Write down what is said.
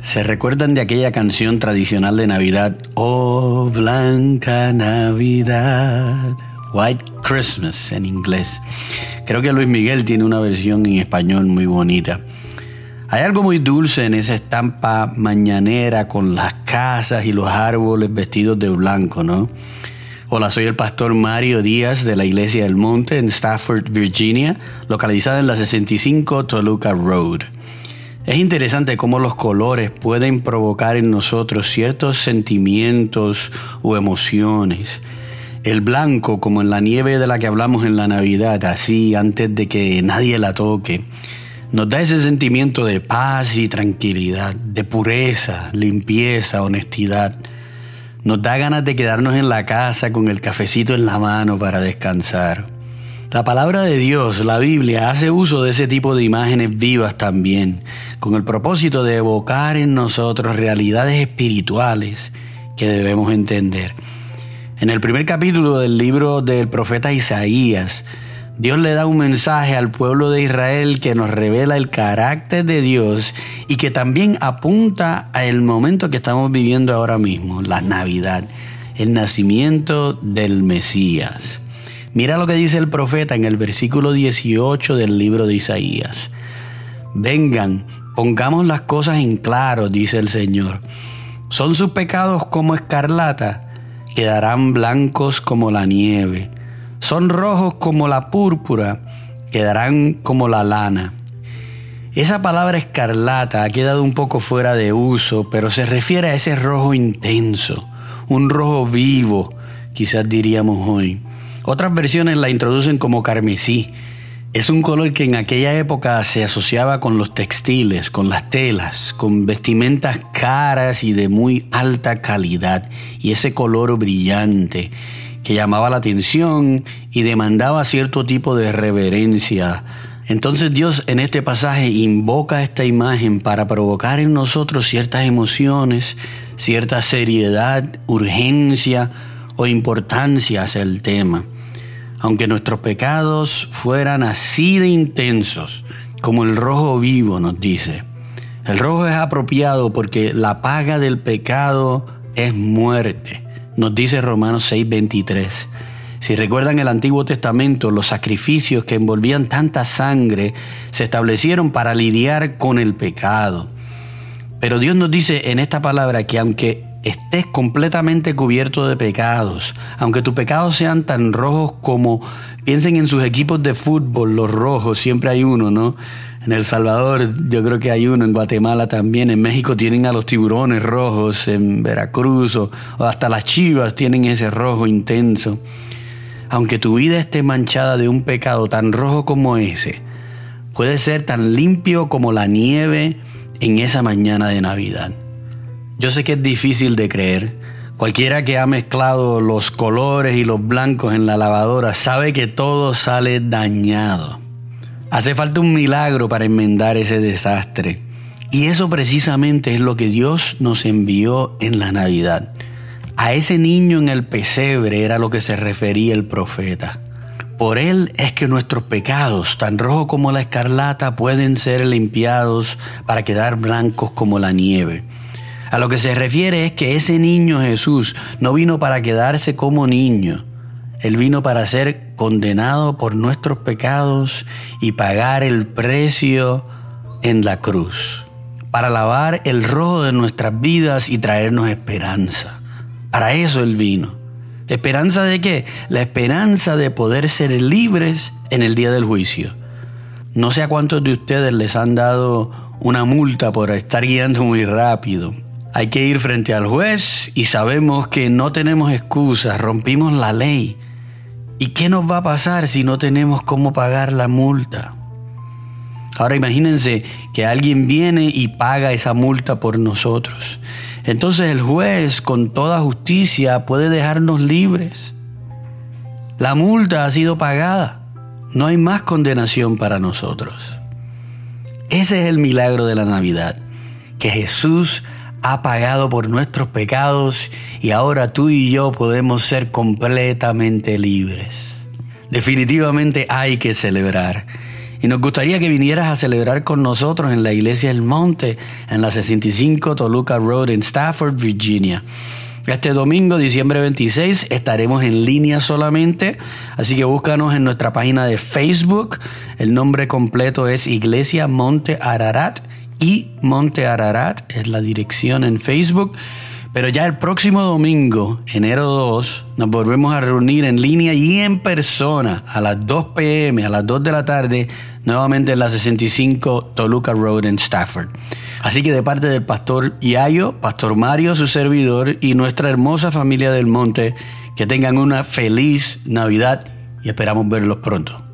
¿Se recuerdan de aquella canción tradicional de Navidad? Oh, Blanca Navidad. White Christmas en inglés. Creo que Luis Miguel tiene una versión en español muy bonita. Hay algo muy dulce en esa estampa mañanera con las casas y los árboles vestidos de blanco, ¿no? Hola, soy el pastor Mario Díaz de la Iglesia del Monte en Stafford, Virginia, localizada en la 65 Toluca Road. Es interesante cómo los colores pueden provocar en nosotros ciertos sentimientos o emociones. El blanco, como en la nieve de la que hablamos en la Navidad, así antes de que nadie la toque, nos da ese sentimiento de paz y tranquilidad, de pureza, limpieza, honestidad. Nos da ganas de quedarnos en la casa con el cafecito en la mano para descansar. La palabra de Dios, la Biblia, hace uso de ese tipo de imágenes vivas también, con el propósito de evocar en nosotros realidades espirituales que debemos entender. En el primer capítulo del libro del profeta Isaías, Dios le da un mensaje al pueblo de Israel que nos revela el carácter de Dios y que también apunta al momento que estamos viviendo ahora mismo, la Navidad, el nacimiento del Mesías. Mira lo que dice el profeta en el versículo 18 del libro de Isaías. Vengan, pongamos las cosas en claro, dice el Señor. Son sus pecados como escarlata, quedarán blancos como la nieve. Son rojos como la púrpura, quedarán como la lana. Esa palabra escarlata ha quedado un poco fuera de uso, pero se refiere a ese rojo intenso, un rojo vivo, quizás diríamos hoy. Otras versiones la introducen como carmesí. Es un color que en aquella época se asociaba con los textiles, con las telas, con vestimentas caras y de muy alta calidad, y ese color brillante que llamaba la atención y demandaba cierto tipo de reverencia. Entonces Dios en este pasaje invoca esta imagen para provocar en nosotros ciertas emociones, cierta seriedad, urgencia o importancia hacia el tema aunque nuestros pecados fueran así de intensos como el rojo vivo nos dice. El rojo es apropiado porque la paga del pecado es muerte, nos dice Romanos 6:23. Si recuerdan el Antiguo Testamento, los sacrificios que envolvían tanta sangre se establecieron para lidiar con el pecado. Pero Dios nos dice en esta palabra que aunque estés completamente cubierto de pecados, aunque tus pecados sean tan rojos como piensen en sus equipos de fútbol, los rojos, siempre hay uno, ¿no? En El Salvador yo creo que hay uno, en Guatemala también, en México tienen a los tiburones rojos, en Veracruz o, o hasta las chivas tienen ese rojo intenso. Aunque tu vida esté manchada de un pecado tan rojo como ese, puede ser tan limpio como la nieve en esa mañana de Navidad. Yo sé que es difícil de creer. Cualquiera que ha mezclado los colores y los blancos en la lavadora sabe que todo sale dañado. Hace falta un milagro para enmendar ese desastre. Y eso precisamente es lo que Dios nos envió en la Navidad. A ese niño en el pesebre era lo que se refería el profeta. Por él es que nuestros pecados, tan rojos como la escarlata, pueden ser limpiados para quedar blancos como la nieve. A lo que se refiere es que ese niño Jesús no vino para quedarse como niño. Él vino para ser condenado por nuestros pecados y pagar el precio en la cruz. Para lavar el rojo de nuestras vidas y traernos esperanza. Para eso Él vino. ¿Esperanza de qué? La esperanza de poder ser libres en el día del juicio. No sé a cuántos de ustedes les han dado una multa por estar guiando muy rápido hay que ir frente al juez y sabemos que no tenemos excusas, rompimos la ley. ¿Y qué nos va a pasar si no tenemos cómo pagar la multa? Ahora imagínense que alguien viene y paga esa multa por nosotros. Entonces el juez con toda justicia puede dejarnos libres. La multa ha sido pagada. No hay más condenación para nosotros. Ese es el milagro de la Navidad, que Jesús ha pagado por nuestros pecados y ahora tú y yo podemos ser completamente libres. Definitivamente hay que celebrar. y nos gustaría que vinieras a celebrar con nosotros en la Iglesia del Monte, en la 65 Toluca Road en Stafford, Virginia. Este domingo, diciembre 26, estaremos en línea solamente, así que búscanos en nuestra página de Facebook. El nombre completo es Iglesia Monte Ararat y Monte Ararat es la dirección en Facebook. Pero ya el próximo domingo, enero 2, nos volvemos a reunir en línea y en persona a las 2 pm, a las 2 de la tarde, nuevamente en la 65 Toluca Road en Stafford. Así que de parte del pastor Yayo, pastor Mario, su servidor y nuestra hermosa familia del monte, que tengan una feliz Navidad y esperamos verlos pronto.